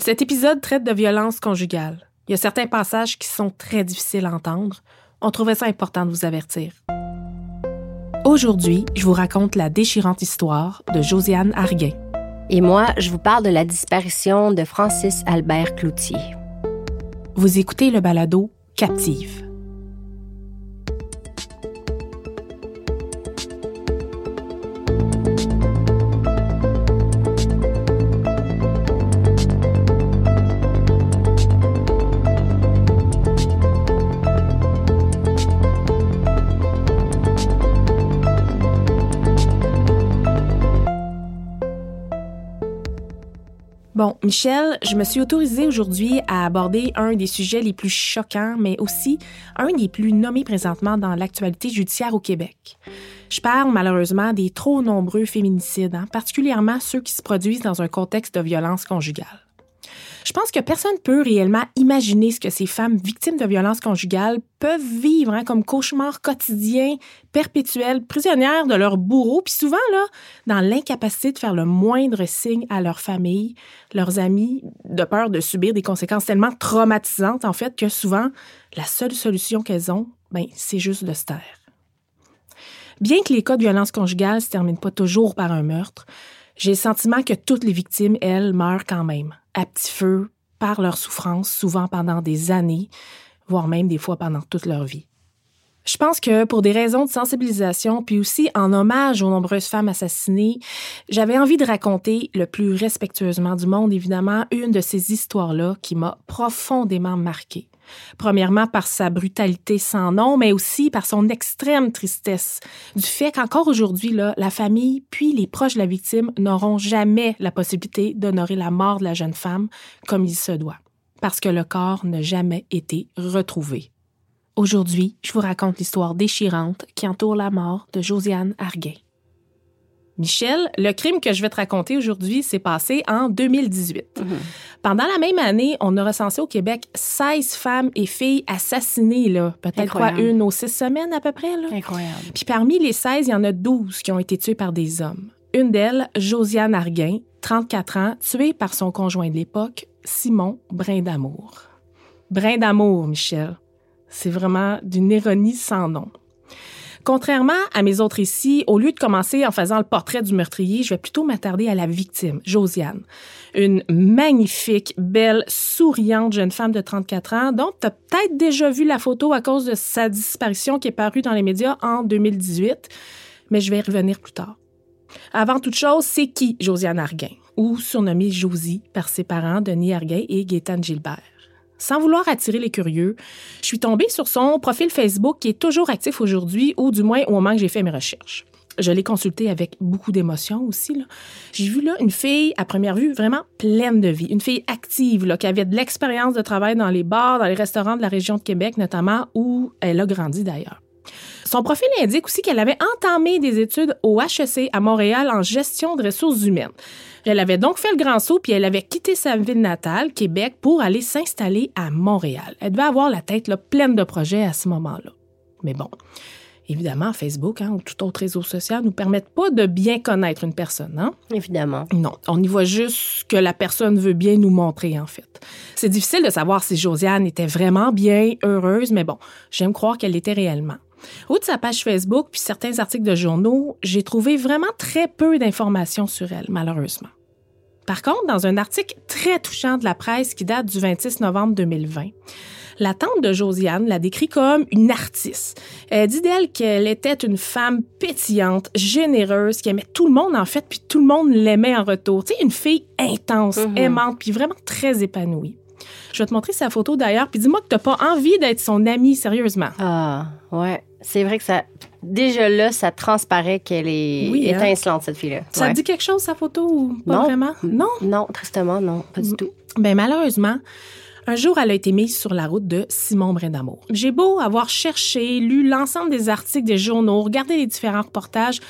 Cet épisode traite de violence conjugale. Il y a certains passages qui sont très difficiles à entendre. On trouvait ça important de vous avertir. Aujourd'hui, je vous raconte la déchirante histoire de Josiane Arguin. Et moi, je vous parle de la disparition de Francis Albert Cloutier. Vous écoutez le balado Captive. Bon, Michel, je me suis autorisée aujourd'hui à aborder un des sujets les plus choquants, mais aussi un des plus nommés présentement dans l'actualité judiciaire au Québec. Je parle malheureusement des trop nombreux féminicides, hein, particulièrement ceux qui se produisent dans un contexte de violence conjugale. Je pense que personne peut réellement imaginer ce que ces femmes victimes de violences conjugales peuvent vivre hein, comme cauchemar quotidien, perpétuel, prisonnières de leur bourreau, puis souvent là, dans l'incapacité de faire le moindre signe à leur famille, leurs amis, de peur de subir des conséquences tellement traumatisantes en fait que souvent la seule solution qu'elles ont, ben c'est juste de se taire. Bien que les cas de violence conjugale se terminent pas toujours par un meurtre, j'ai le sentiment que toutes les victimes, elles, meurent quand même, à petit feu, par leur souffrance, souvent pendant des années, voire même des fois pendant toute leur vie. Je pense que pour des raisons de sensibilisation, puis aussi en hommage aux nombreuses femmes assassinées, j'avais envie de raconter le plus respectueusement du monde, évidemment, une de ces histoires-là qui m'a profondément marquée. Premièrement par sa brutalité sans nom, mais aussi par son extrême tristesse, du fait qu'encore aujourd'hui, la famille puis les proches de la victime n'auront jamais la possibilité d'honorer la mort de la jeune femme comme il se doit, parce que le corps n'a jamais été retrouvé. Aujourd'hui, je vous raconte l'histoire déchirante qui entoure la mort de Josiane Arguin. Michel, le crime que je vais te raconter aujourd'hui s'est passé en 2018. Pendant la même année, on a recensé au Québec 16 femmes et filles assassinées, là. Peut-être quoi, une aux six semaines à peu près, là. Incroyable. Puis parmi les 16, il y en a 12 qui ont été tuées par des hommes. Une d'elles, Josiane Arguin, 34 ans, tuée par son conjoint de l'époque, Simon Brindamour. Brindamour, Michel. C'est vraiment d'une ironie sans nom. Contrairement à mes autres récits, au lieu de commencer en faisant le portrait du meurtrier, je vais plutôt m'attarder à la victime, Josiane. Une magnifique, belle, souriante jeune femme de 34 ans dont tu as peut-être déjà vu la photo à cause de sa disparition qui est parue dans les médias en 2018, mais je vais y revenir plus tard. Avant toute chose, c'est qui Josiane Arguin, ou surnommée Josie par ses parents Denis Arguin et Gaétane Gilbert? Sans vouloir attirer les curieux, je suis tombée sur son profil Facebook qui est toujours actif aujourd'hui, ou du moins au moment que j'ai fait mes recherches. Je l'ai consulté avec beaucoup d'émotion aussi. J'ai vu là une fille, à première vue, vraiment pleine de vie. Une fille active, qui avait de l'expérience de travail dans les bars, dans les restaurants de la région de Québec notamment, où elle a grandi d'ailleurs. Son profil indique aussi qu'elle avait entamé des études au HEC à Montréal en gestion de ressources humaines. Elle avait donc fait le grand saut puis elle avait quitté sa ville natale, Québec, pour aller s'installer à Montréal. Elle devait avoir la tête là, pleine de projets à ce moment-là. Mais bon, évidemment, Facebook hein, ou tout autre réseau social nous permettent pas de bien connaître une personne. Hein? Évidemment. Non, on y voit juste ce que la personne veut bien nous montrer, en fait. C'est difficile de savoir si Josiane était vraiment bien, heureuse, mais bon, j'aime croire qu'elle l'était réellement. Au de sa page Facebook puis certains articles de journaux, j'ai trouvé vraiment très peu d'informations sur elle, malheureusement. Par contre, dans un article très touchant de la presse qui date du 26 novembre 2020, la tante de Josiane la décrit comme une artiste. Elle dit d'elle qu'elle était une femme pétillante, généreuse, qui aimait tout le monde en fait, puis tout le monde l'aimait en retour. Tu sais, une fille intense, Mhm. aimante, puis vraiment très épanouie. Je vais te montrer sa photo d'ailleurs, puis dis-moi que t'as pas envie d'être son amie, sérieusement. Ah, ouais. C'est vrai que ça. Déjà là, ça transparaît qu'elle est Oui, hein? étincelante, cette fille-là. Ça Ouais. te dit quelque chose, sa photo, ou pas Non. vraiment? Non? Non, tristement, non, pas du tout. Ben malheureusement, un jour, elle a été mise sur la route de Simon Brindamour. J'ai beau avoir cherché, lu l'ensemble des articles des journaux, regardé les différents reportages,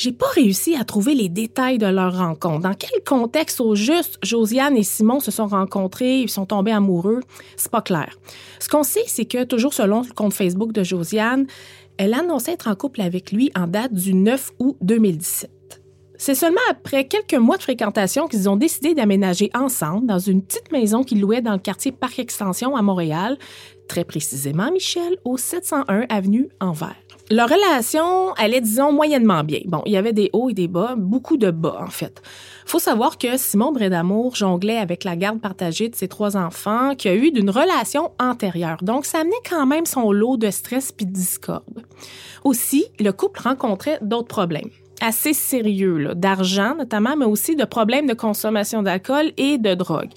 j'ai pas réussi à trouver les détails de leur rencontre. Dans quel contexte au juste Josiane et Simon se sont rencontrés, ils sont tombés amoureux, c'est pas clair. Ce qu'on sait, c'est que toujours selon le compte Facebook de Josiane, elle annonçait être en couple avec lui en date du 9 août 2017. C'est seulement après quelques mois de fréquentation qu'ils ont décidé d'aménager ensemble dans une petite maison qu'ils louaient dans le quartier Parc Extension à Montréal, très précisément, Michel, au 701 avenue Anvers. Leur relation allait, disons, moyennement bien. Bon, il y avait des hauts et des bas, beaucoup de bas, en fait. Faut savoir que Simon Brédamour jonglait avec la garde partagée de ses trois enfants, qui a eu d'une relation antérieure. Donc, ça amenait quand même son lot de stress puis de discorde. Aussi, le couple rencontrait d'autres problèmes assez sérieux, d'argent notamment, mais aussi de problèmes de consommation d'alcool et de drogue.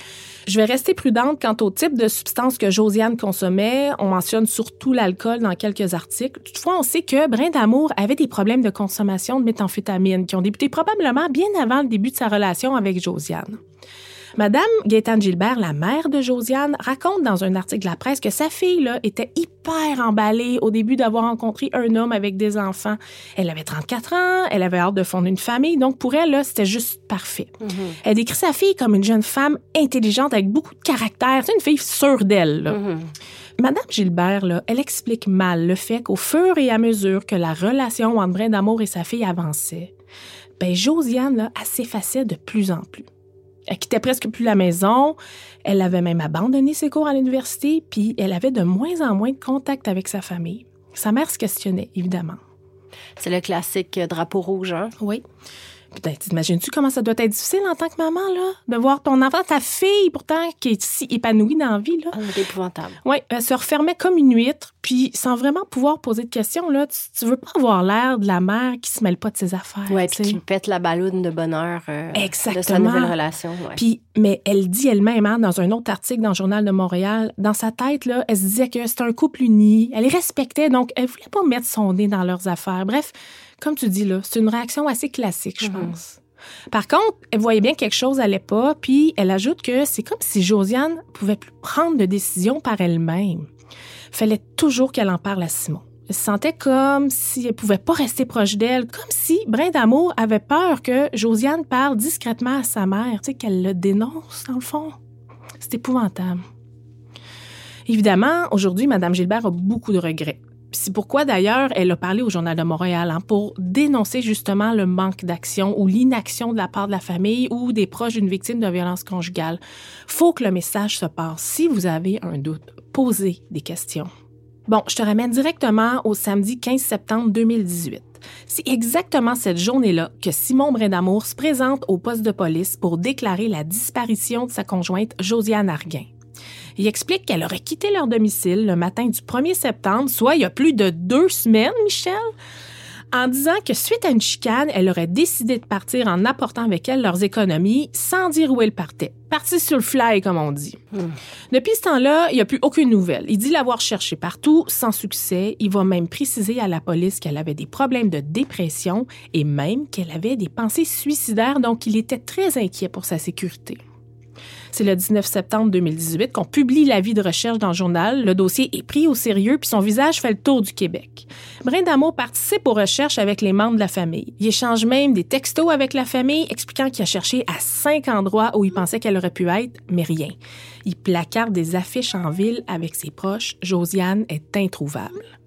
Je vais rester prudente quant au type de substances que Josiane consommait. On mentionne surtout l'alcool dans quelques articles. Toutefois, on sait que Brin d'Amour avait des problèmes de consommation de méthamphétamine qui ont débuté probablement bien avant le début de sa relation avec Josiane. Madame Gaétane Gilbert, la mère de Josiane, raconte dans un article de la presse que sa fille là, était hyper emballée au début d'avoir rencontré un homme avec des enfants. Elle avait 34 ans, elle avait hâte de fonder une famille, donc pour elle, c'était juste parfait. Elle décrit sa fille comme une jeune femme intelligente avec beaucoup de caractère, c'est une fille sûre d'elle. là. Madame Gilbert, là, elle explique mal le fait qu'au fur et à mesure que la relation entre Brin d'amour et sa fille avançait, ben Josiane, là, s'effaçait de plus en plus. Elle quittait presque plus la maison. Elle avait même abandonné ses cours à l'université, puis elle avait de moins en moins de contact avec sa famille. Sa mère se questionnait, évidemment. C'est le classique euh, drapeau rouge, hein? Oui. Putain, t'imagines-tu comment ça doit être difficile en tant que maman, là? De voir ton enfant, ta fille, pourtant, qui est si épanouie dans la vie, là? Ah, c'est épouvantable. Oui, elle se refermait comme une huître, puis sans vraiment pouvoir poser de questions, là. Tu, tu veux pas avoir l'air de la mère qui se mêle pas de ses affaires. Ouais, tu puis qui pète la balloune de bonheur euh, de sa Exactement. nouvelle relation. ouais. Puis, mais elle dit elle-même, hein, dans un autre article dans le Journal de Montréal, dans sa tête, là, elle se disait que c'était un couple uni. Elle les respectait, donc elle voulait pas mettre son nez dans leurs affaires. Bref, comme tu dis, là, c'est une réaction assez classique, je pense. Par contre, elle voyait bien que quelque chose allait pas, puis elle ajoute que c'est comme si Josiane pouvait plus prendre de décision par elle-même. Fallait toujours qu'elle en parle à Simon. Elle se sentait comme si elle pouvait pas rester proche d'elle, comme si Brin d'amour avait peur que Josiane parle discrètement à sa mère, tu sais, qu'elle le dénonce dans le fond. C'est épouvantable. Évidemment, aujourd'hui, Madame Gilbert a beaucoup de regrets. C'est pourquoi d'ailleurs elle a parlé au Journal de Montréal hein, pour dénoncer justement le manque d'action ou l'inaction de la part de la famille ou des proches d'une victime de violence conjugale. Faut que le message se passe. Si vous avez un doute, posez des questions. Bon, je te ramène directement au samedi 15 septembre 2018. C'est exactement cette journée-là que Simon Brindamour se présente au poste de police pour déclarer la disparition de sa conjointe Josiane Arguin. Il explique qu'elle aurait quitté leur domicile le matin du 1er septembre, soit il y a plus de deux semaines, Michel, en disant que suite à une chicane, elle aurait décidé de partir en apportant avec elle leurs économies sans dire où elle partait. Partie sur le fly, comme on dit. Depuis ce temps-là, il n'y a plus aucune nouvelle. Il dit l'avoir cherché partout, sans succès. Il va même préciser à la police qu'elle avait des problèmes de dépression et même qu'elle avait des pensées suicidaires, donc il était très inquiet pour sa sécurité. C'est le 19 septembre 2018 qu'on publie l'avis de recherche dans le journal. Le dossier est pris au sérieux, puis son visage fait le tour du Québec. Brin d'amour participe aux recherches avec les membres de la famille. Il échange même des textos avec la famille, expliquant qu'il a cherché à cinq endroits où il pensait qu'elle aurait pu être, mais rien. Il placarde des affiches en ville avec ses proches. Josiane est introuvable.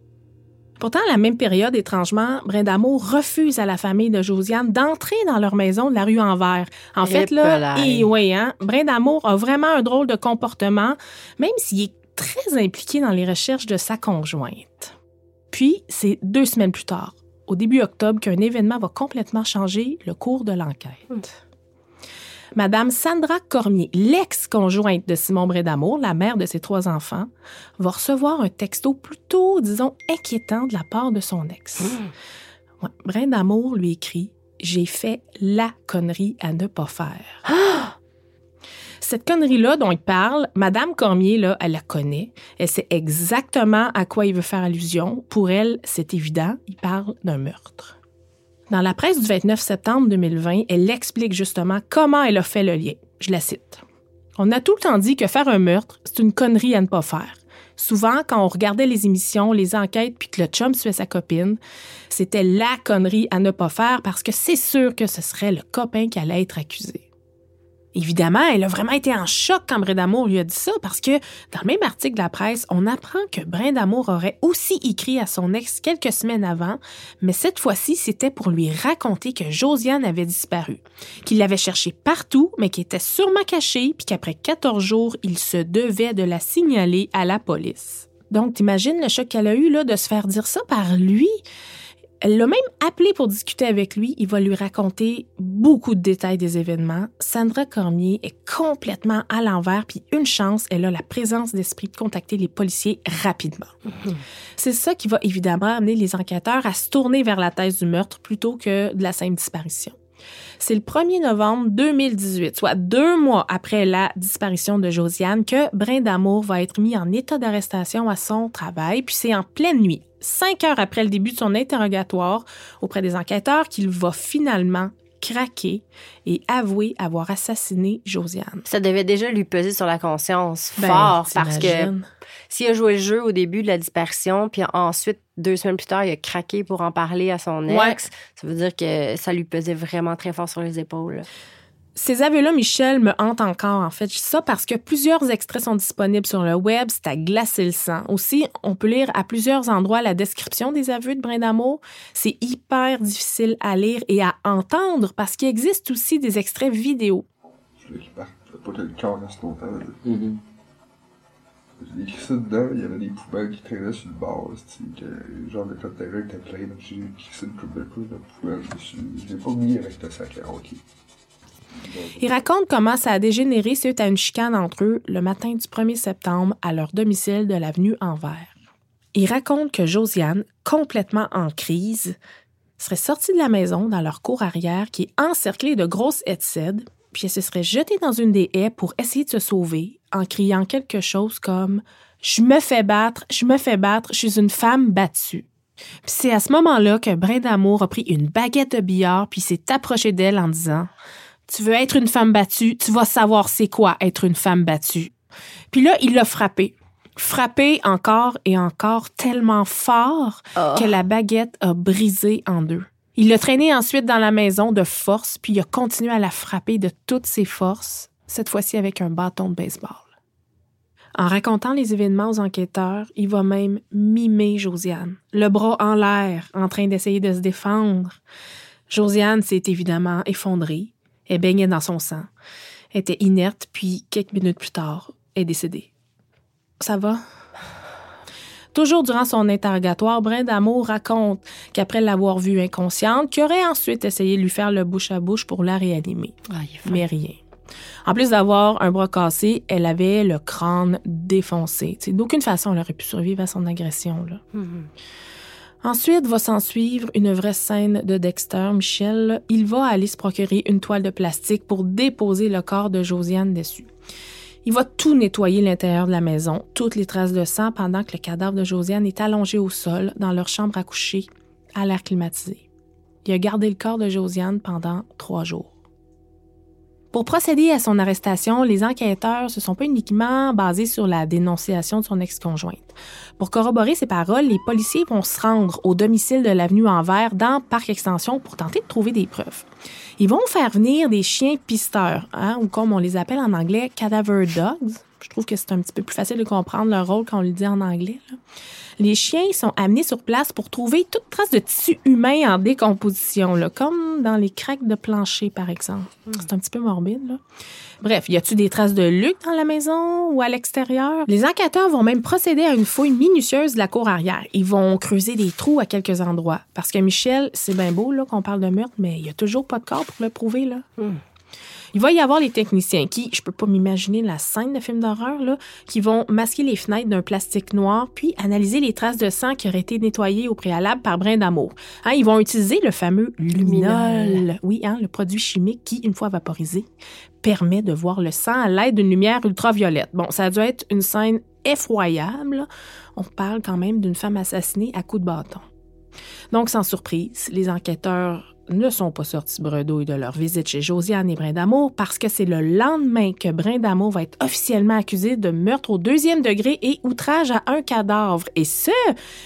Pourtant, à la même période, étrangement, Brindamour refuse à la famille de Josiane d'entrer dans leur maison de la rue Envers. En fait, là, et oui, hein, Brindamour a vraiment un drôle de comportement, même s'il est très impliqué dans les recherches de sa conjointe. Puis, c'est deux semaines plus tard, au début octobre, qu'un événement va complètement changer le cours de l'enquête. Madame Sandra Cormier, l'ex-conjointe de Simon Brédamour, la mère de ses trois enfants, va recevoir un texto plutôt, disons, inquiétant de la part de son ex. Ouais, Brindamour lui écrit J'ai fait la connerie à ne pas faire. Cette connerie-là dont il parle, Madame Cormier, là, elle la connaît. Elle sait exactement à quoi il veut faire allusion. Pour elle, c'est évident, il parle d'un meurtre. Dans la presse du 29 septembre 2020, elle explique justement comment elle a fait le lien. Je la cite. On a tout le temps dit que faire un meurtre, c'est une connerie à ne pas faire. Souvent, quand on regardait les émissions, les enquêtes, puis que le chum suivait sa copine, c'était la connerie à ne pas faire parce que c'est sûr que ce serait le copain qui allait être accusé. Évidemment, elle a vraiment été en choc quand Brindamour lui a dit ça parce que dans le même article de la presse, on apprend que Brindamour aurait aussi écrit à son ex quelques semaines avant, mais cette fois-ci, c'était pour lui raconter que Josiane avait disparu, qu'il l'avait cherchée partout, mais qu'elle était sûrement cachée, puis qu'après 14 jours, il se devait de la signaler à la police. Donc, t'imagines le choc qu'elle a eu là de se faire dire ça par lui? Elle l'a même appelé pour discuter avec lui. Il va lui raconter beaucoup de détails des événements. Sandra Cormier est complètement à l'envers, puis une chance, elle a la présence d'esprit de contacter les policiers rapidement. C'est ça qui va évidemment amener les enquêteurs à se tourner vers la thèse du meurtre plutôt que de la simple disparition. C'est le 1er novembre 2018, soit deux mois après la disparition de Josiane, que Brindamour va être mis en état d'arrestation à son travail, puis c'est en pleine nuit, cinq heures après le début de son interrogatoire auprès des enquêteurs qu'il va finalement craquer et avouer avoir assassiné Josiane. Ça devait déjà lui peser sur la conscience Ben, fort parce que s'il a joué le jeu au début de la dispersion, puis ensuite, deux semaines plus tard, il a craqué pour en parler à son Ouais. ex, ça veut dire que ça lui pesait vraiment très fort sur les épaules. Ces aveux-là, Michel, me hantent encore, en fait. Je dis ça parce que plusieurs extraits sont disponibles sur le web. C'est à glacer le sang. Aussi, on peut lire à plusieurs endroits la description des aveux de Brindamour. C'est hyper difficile à lire et à entendre parce qu'il existe aussi des extraits vidéo. Je voulais qu'il parte, je pas que le cœur reste longtemps. là. J'ai écrit ça dedans, il y avait des poubelles qui traînaient sur le bord, c'est que genre de terrain était plein, j'ai écrit ça une coupe de coups de poubelle dessus. Je l'ai pas mis avec le sac à hockey. Il raconte comment ça a dégénéré suite à une chicane entre eux le matin du 1er septembre à leur domicile de l'avenue Anvers. Il raconte que Josiane, complètement en crise, serait sortie de la maison dans leur cour arrière qui est encerclée de grosses haies de puis elle se serait jetée dans une des haies pour essayer de se sauver en criant quelque chose comme Je me fais battre, je me fais battre, je suis une femme battue. Puis c'est à ce moment-là que Brindamour a pris une baguette de billard puis s'est approché d'elle en disant Tu veux être une femme battue, tu vas savoir c'est quoi être une femme battue. Puis là, il l'a frappé. Frappé encore et encore tellement fort que la baguette a brisé en deux. Il l'a traîné ensuite dans la maison de force, puis il a continué à la frapper de toutes ses forces, cette fois-ci avec un bâton de baseball. En racontant les événements aux enquêteurs, il va même mimer Josiane, le bras en l'air, en train d'essayer de se défendre. Josiane s'est évidemment effondrée. Elle baignait dans son sang. Elle était inerte, puis quelques minutes plus tard, elle est décédée. Ça va? Toujours durant son interrogatoire, Brindamour raconte qu'après l'avoir vue inconsciente, qu'il aurait ensuite essayé de lui faire le bouche à bouche pour la réanimer. Ah. Mais rien. En plus d'avoir un bras cassé, elle avait le crâne défoncé. D'aucune façon, elle aurait pu survivre à son agression. Là. Ensuite, va s'en suivre une vraie scène de Dexter. Michel, il va aller se procurer une toile de plastique pour déposer le corps de Josiane dessus. Il va tout nettoyer l'intérieur de la maison, toutes les traces de sang, pendant que le cadavre de Josiane est allongé au sol dans leur chambre à coucher, à l'air climatisé. Il a gardé le corps de Josiane pendant trois jours. Pour procéder à son arrestation, les enquêteurs se sont pas uniquement basés sur la dénonciation de son ex-conjointe. Pour corroborer ses paroles, les policiers vont se rendre au domicile de l'avenue Anvers dans Parc Extension pour tenter de trouver des preuves. Ils vont faire venir des chiens pisteurs, hein, ou comme on les appelle en anglais, cadaver dogs. Je trouve que c'est un petit peu plus facile de comprendre leur rôle quand on le dit en anglais. là. Les chiens sont amenés sur place pour trouver toute trace de tissu humain en décomposition, là, comme dans les craques de plancher, par exemple. C'est un petit peu morbide. Là. Bref, y a-t-il des traces de Luc dans la maison ou à l'extérieur? Les enquêteurs vont même procéder à une fouille minutieuse de la cour arrière. Ils vont creuser des trous à quelques endroits. Parce que Michel, c'est bien beau là, qu'on parle de meurtre, mais il y a toujours pas de corps pour le prouver. Là. Il va y avoir les techniciens qui, je peux pas m'imaginer la scène de film d'horreur, là, qui vont masquer les fenêtres d'un plastique noir, puis analyser les traces de sang qui auraient été nettoyées au préalable par brin d'amour. Hein, ils vont utiliser le fameux luminol. Oui, hein, le produit chimique qui, une fois vaporisé, permet de voir le sang à l'aide d'une lumière ultraviolette. Bon, ça a dû être une scène effroyable. On parle quand même d'une femme assassinée à coups de bâton. Donc, sans surprise, les enquêteurs ne sont pas sortis bredouilles de leur visite chez Josiane et Brindamour parce que c'est le lendemain que Brindamour va être officiellement accusé de meurtre au deuxième degré et outrage à un cadavre. Et ce,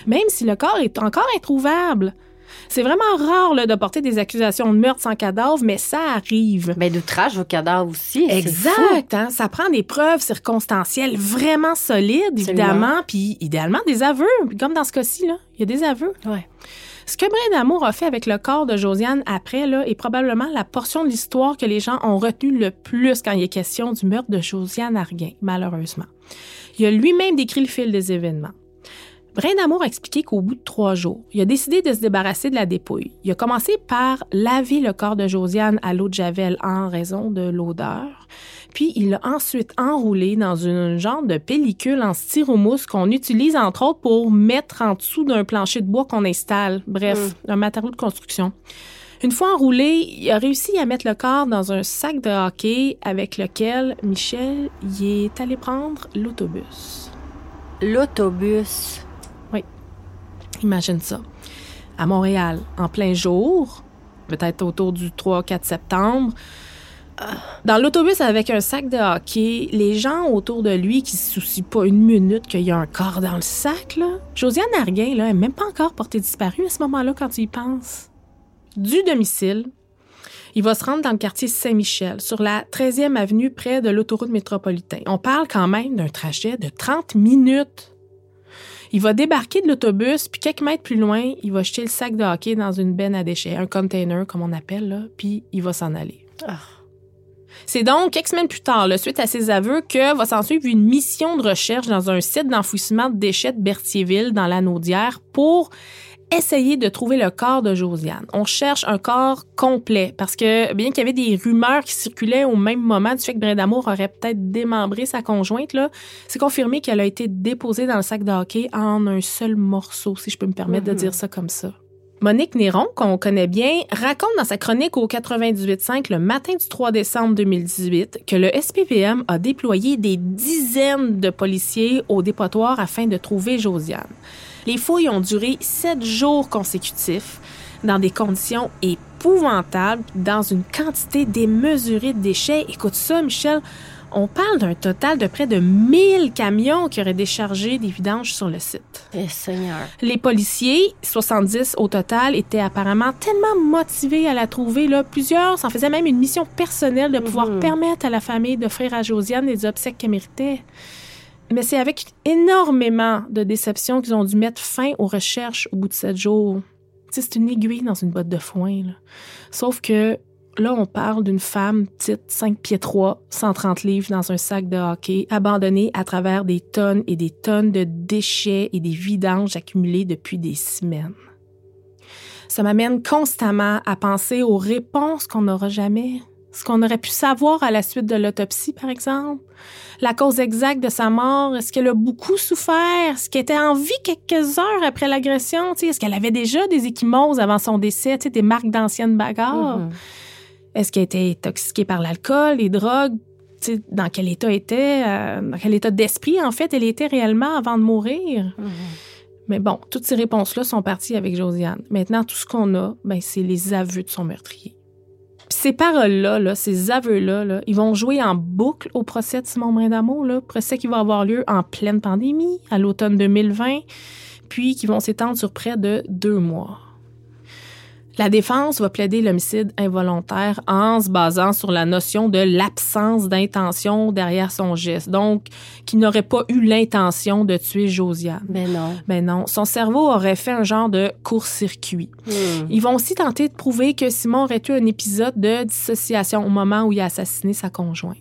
même si le corps est encore introuvable. C'est vraiment rare là, de porter des accusations de meurtre sans cadavre, mais ça arrive. Mais d'outrage au cadavre aussi. Exact. hein? Ça prend des preuves circonstancielles vraiment solides, évidemment, puis idéalement des aveux. Comme dans ce cas-ci, là, il y a des aveux. Ouais. Ce que Brin d'Amour a fait avec le corps de Josiane après là, est probablement la portion de l'histoire que les gens ont retenue le plus quand il est question du meurtre de Josiane Arguin, malheureusement. Il a lui-même décrit le fil des événements. Brin d'Amour a expliqué qu'au bout de trois jours, il a décidé de se débarrasser de la dépouille. Il a commencé par laver le corps de Josiane à l'eau de Javel en raison de l'odeur. Puis il l'a ensuite enroulé dans une genre de pellicule en styromousse qu'on utilise entre autres pour mettre en dessous d'un plancher de bois qu'on installe. Bref, un matériau de construction. Une fois enroulé, il a réussi à mettre le corps dans un sac de hockey avec lequel Michel y est allé prendre l'autobus. L'autobus. Imagine ça. À Montréal, en plein jour, peut-être autour du 3-4 septembre, dans l'autobus avec un sac de hockey, les gens autour de lui qui se soucient pas une minute qu'il y a un corps dans le sac. Josiane Arguin, là, même pas encore portée disparue à ce moment-là quand tu y penses. Du domicile, il va se rendre dans le quartier Saint-Michel, sur la 13e avenue près de l'autoroute métropolitaine. On parle quand même d'un trajet de 30 minutes. Il va débarquer de l'autobus, puis quelques mètres plus loin, il va jeter le sac de hockey dans une benne à déchets, un container comme on appelle, là, puis il va s'en aller. C'est donc quelques semaines plus tard, là, suite à ses aveux, que va s'en suivre une mission de recherche dans un site d'enfouissement de déchets de Berthierville, dans la Naudière, pour essayer de trouver le corps de Josiane. On cherche un corps complet parce que bien qu'il y avait des rumeurs qui circulaient au même moment du fait que Brindamour aurait peut-être démembré sa conjointe, là, c'est confirmé qu'elle a été déposée dans le sac de hockey en un seul morceau, si je peux me permettre de dire ça comme ça. Monique Néron, qu'on connaît bien, raconte dans sa chronique au 98.5 le matin du 3 décembre 2018 que le SPVM a déployé des dizaines de policiers au dépotoir afin de trouver Josiane. Les fouilles ont duré sept jours consécutifs dans des conditions épouvantables, dans une quantité démesurée de déchets. Écoute ça, Michel, on parle d'un total de près de 1000 camions qui auraient déchargé des vidanges sur le site. Eh, Seigneur. Les policiers, 70 au total, étaient apparemment tellement motivés à la trouver. Là, plusieurs s'en faisaient même une mission personnelle de pouvoir permettre à la famille d'offrir à Josiane les obsèques qu'elle méritait. Mais c'est avec énormément de déception qu'ils ont dû mettre fin aux recherches au bout de sept jours. C'est une aiguille dans une botte de foin. là. Sauf que là, on parle d'une femme petite, 5 pieds 3, 130 livres dans un sac de hockey, abandonnée à travers des tonnes et des tonnes de déchets et des vidanges accumulés depuis des semaines. Ça m'amène constamment à penser aux réponses qu'on n'aura jamais. Ce qu'on aurait pu savoir à la suite de l'autopsie, par exemple. La cause exacte de sa mort. Est-ce qu'elle a beaucoup souffert? Est-ce qu'elle était en vie quelques heures après l'agression? Est-ce qu'elle avait déjà des échymoses avant son décès? Des marques d'anciennes bagarres? Est-ce qu'elle était intoxiquée par l'alcool, les drogues? Dans quel état était, euh, dans quel état d'esprit, en fait, elle était réellement avant de mourir? Mais bon, toutes ces réponses-là sont parties avec Josiane. Maintenant, tout ce qu'on a, ben, c'est les aveux de son meurtrier. Puis ces paroles-là, là, ces aveux-là, là, ils vont jouer en boucle au procès de Simon Brindamour, là, procès qui va avoir lieu en pleine pandémie, à l'automne 2020, puis qui vont s'étendre sur près de deux mois. La défense va plaider l'homicide involontaire en se basant sur la notion de l'absence d'intention derrière son geste. Donc, qu'il n'aurait pas eu l'intention de tuer Josiane. Ben non. Ben non, son cerveau aurait fait un genre de court-circuit. Ils vont aussi tenter de prouver que Simon aurait eu un épisode de dissociation au moment où il a assassiné sa conjointe.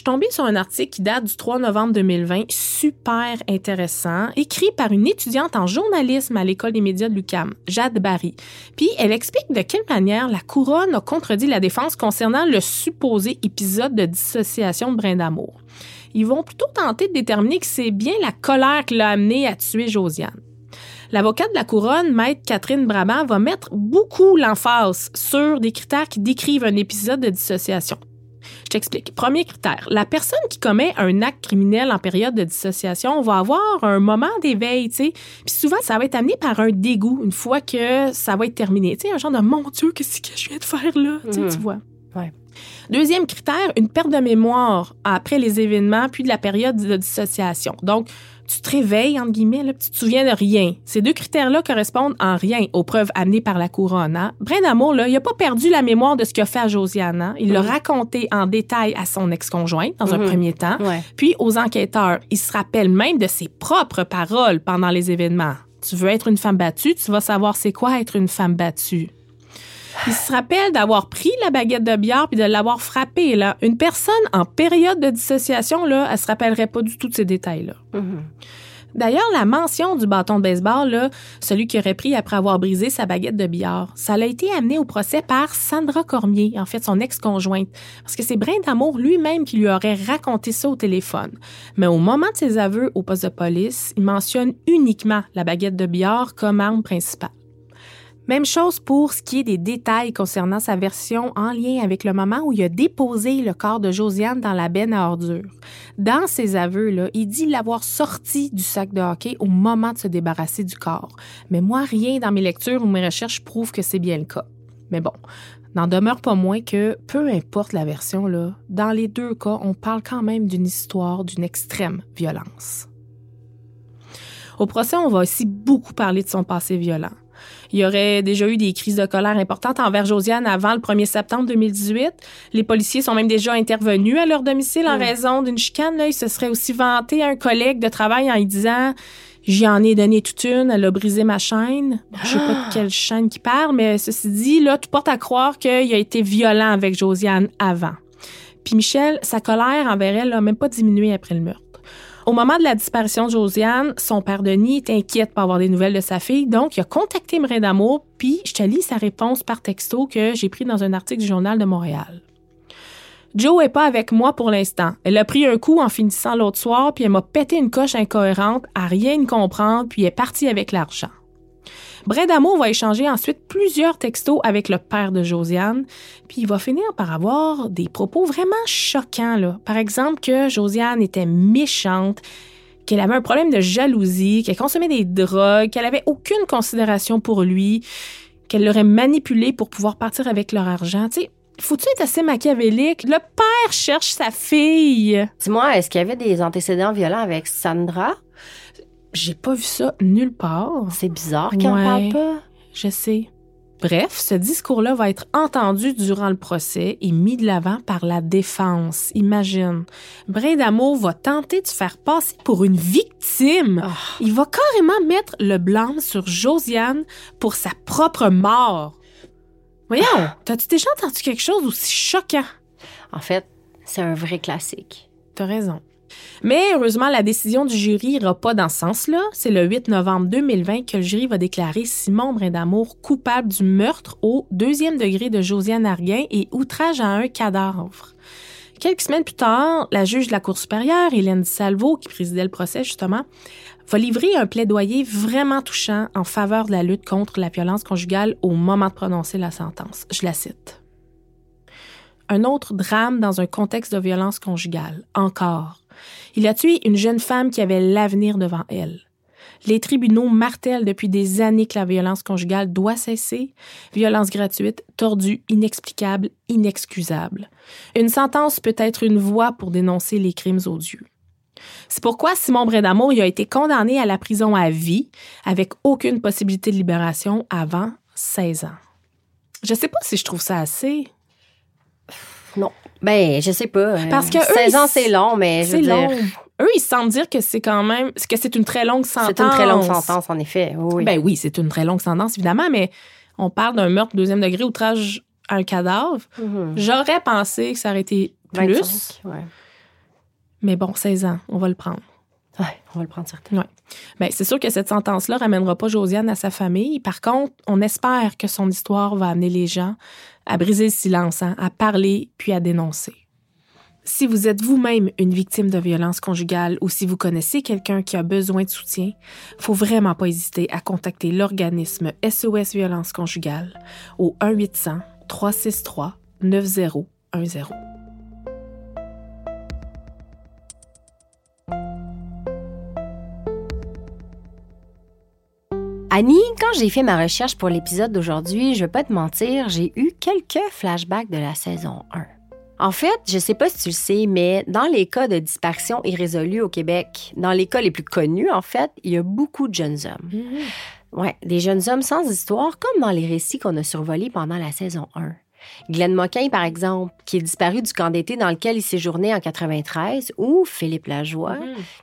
Suis tombée sur un article qui date du 3 novembre 2020, super intéressant, écrit par une étudiante en journalisme à l'École des médias de l'UQAM, Jade Barry. Puis elle explique de quelle manière la couronne a contredit la défense concernant le supposé épisode de dissociation de brin d'amour. Ils vont plutôt tenter de déterminer que c'est bien la colère qui l'a amené à tuer Josiane. L'avocate de la couronne, maître Catherine Brabant, va mettre beaucoup l'emphase sur des critères qui décrivent un épisode de dissociation. Je t'explique. Premier critère, la personne qui commet un acte criminel en période de dissociation va avoir un moment d'éveil, tu sais. Puis souvent, ça va être amené par un dégoût une fois que ça va être terminé. Tu sais, un genre de mon Dieu, qu'est-ce que je viens de faire là? Tu. Tu vois. Ouais. Deuxième critère, une perte de mémoire après les événements puis de la période de dissociation. Donc, tu te réveilles, entre guillemets, là, puis tu te souviens de rien. Ces deux critères-là correspondent en rien aux preuves amenées par la couronne. Hein? Brin d'amour, là, il n'a pas perdu la mémoire de ce qu'il a fait à Josiane. hein. Il l'a raconté en détail à son ex-conjointe dans un Mhm. premier temps, Ouais. puis aux enquêteurs. Il se rappelle même de ses propres paroles pendant les événements. Tu veux être une femme battue, tu vas savoir c'est quoi être une femme battue. Il se rappelle d'avoir pris la baguette de bière puis de l'avoir frappée. Là. Une personne en période de dissociation, là, elle se rappellerait pas du tout de ces détails-là. Mhm. D'ailleurs, la mention du bâton de baseball, là, celui qui aurait pris après avoir brisé sa baguette de billard, ça l'a été amené au procès par Sandra Cormier, en fait son ex-conjointe, parce que c'est Brin d'amour lui-même qui lui aurait raconté ça au téléphone. Mais au moment de ses aveux au poste de police, il mentionne uniquement la baguette de billard comme arme principale. Même chose pour ce qui est des détails concernant sa version en lien avec le moment où il a déposé le corps de Josiane dans la benne à ordures. Dans ses aveux, il dit l'avoir sorti du sac de hockey au moment de se débarrasser du corps. Mais moi, rien dans mes lectures ou mes recherches prouve que c'est bien le cas. Mais bon, n'en demeure pas moins que, peu importe la version, là, dans les deux cas, on parle quand même d'une histoire d'une extrême violence. Au procès, on va aussi beaucoup parler de son passé violent. Il y aurait déjà eu des crises de colère importantes envers Josiane avant le 1er septembre 2018. Les policiers sont même déjà intervenus à leur domicile en Mm. raison d'une chicane. Là. Il se serait aussi vanté à un collègue de travail en lui disant J'y en ai donné toute une, elle a brisé ma chaîne. Je sais pas de quelle chaîne qui parle, mais ceci dit, là, tout porte à croire qu'il a été violent avec Josiane avant. Puis Michel, sa colère envers elle n'a même pas diminué après le meurtre. Au moment de la disparition de Josiane, son père Denis est inquiet de pas avoir des nouvelles de sa fille, donc il a contacté Brin d'amour, puis je te lis sa réponse par texto que j'ai pris dans un article du Journal de Montréal. Joe est pas avec moi pour l'instant. Elle a pris un coup en finissant l'autre soir, puis elle m'a pété une coche incohérente, à rien comprendre, puis est partie avec l'argent. Brin d'amour va échanger ensuite plusieurs textos avec le père de Josiane, puis il va finir par avoir des propos vraiment choquants. Là. Par exemple, que Josiane était méchante, qu'elle avait un problème de jalousie, qu'elle consommait des drogues, qu'elle avait aucune considération pour lui, qu'elle l'aurait manipulé pour pouvoir partir avec leur argent. Tu sais, faut-tu être assez machiavélique? Le père cherche sa fille. Dis-moi, est-ce qu'il y avait des antécédents violents avec Sandra? J'ai pas vu ça nulle part. C'est bizarre qu'il en Ouais. parle pas. Je sais. Bref, ce discours-là va être entendu durant le procès et mis de l'avant par la défense. Imagine. Brin d'amour va tenter de faire passer pour une victime. Ah. Il va carrément mettre le blâme sur Josiane pour sa propre mort. Voyons, t'as-tu déjà entendu quelque chose d'aussi choquant? En fait, c'est un vrai classique. T'as raison. Mais heureusement, la décision du jury n'ira pas dans ce sens-là. C'est le 8 novembre 2020 que le jury va déclarer Simon Brindamour coupable du meurtre au deuxième degré de Josiane Arguin et outrage à un cadavre. Quelques semaines plus tard, la juge de la Cour supérieure, Hélène Salvo, qui présidait le procès justement, va livrer un plaidoyer vraiment touchant en faveur de la lutte contre la violence conjugale au moment de prononcer la sentence. Je la cite. Un autre drame dans un contexte de violence conjugale. Encore. Il a tué une jeune femme qui avait l'avenir devant elle. Les tribunaux martèlent depuis des années que la violence conjugale doit cesser. Violence gratuite, tordue, inexplicable, inexcusable. Une sentence peut être une voie pour dénoncer les crimes odieux. C'est pourquoi Simon Brédamour il a été condamné à la prison à vie avec aucune possibilité de libération avant 16 ans. Je sais pas si je trouve ça assez. Non. Ben, je sais pas. Parce que eux, 16 ans, ils- c'est long, mais je C'est veux dire, long. Eux, ils semblent dire que c'est quand même que c'est une très longue sentence. c'est une très longue sentence, en effet. Oui. oui. Ben oui, c'est une très longue sentence, évidemment, mais on parle d'un meurtre deuxième degré, outrage à un cadavre. Mhm. J'aurais pensé que ça aurait été plus. 25, ouais. Mais bon, 16 ans, on va le prendre. Ouais, on va le prendre certainement. Ouais. Bien, c'est sûr que cette sentence-là ramènera pas Josiane à sa famille. Par contre, on espère que son histoire va amener les gens à briser le silence, hein, à parler puis à dénoncer. Si vous êtes vous-même une victime de violence conjugale ou si vous connaissez quelqu'un qui a besoin de soutien, faut vraiment pas hésiter à contacter l'organisme SOS Violence Conjugale au 1-800 363 9010. Annie, quand j'ai fait ma recherche pour l'épisode d'aujourd'hui, je vais pas te mentir, j'ai eu quelques flashbacks de la saison 1. En fait, je sais pas si tu le sais, mais dans les cas de disparition irrésolue au Québec, dans les cas les plus connus, en fait, il y a beaucoup de jeunes hommes. Ouais, des jeunes hommes sans histoire, comme dans les récits qu'on a survolés pendant la saison 1. Glenn Moquin, par exemple, qui est disparu du camp d'été dans lequel il séjournait en 93, ou Philippe Lajoie,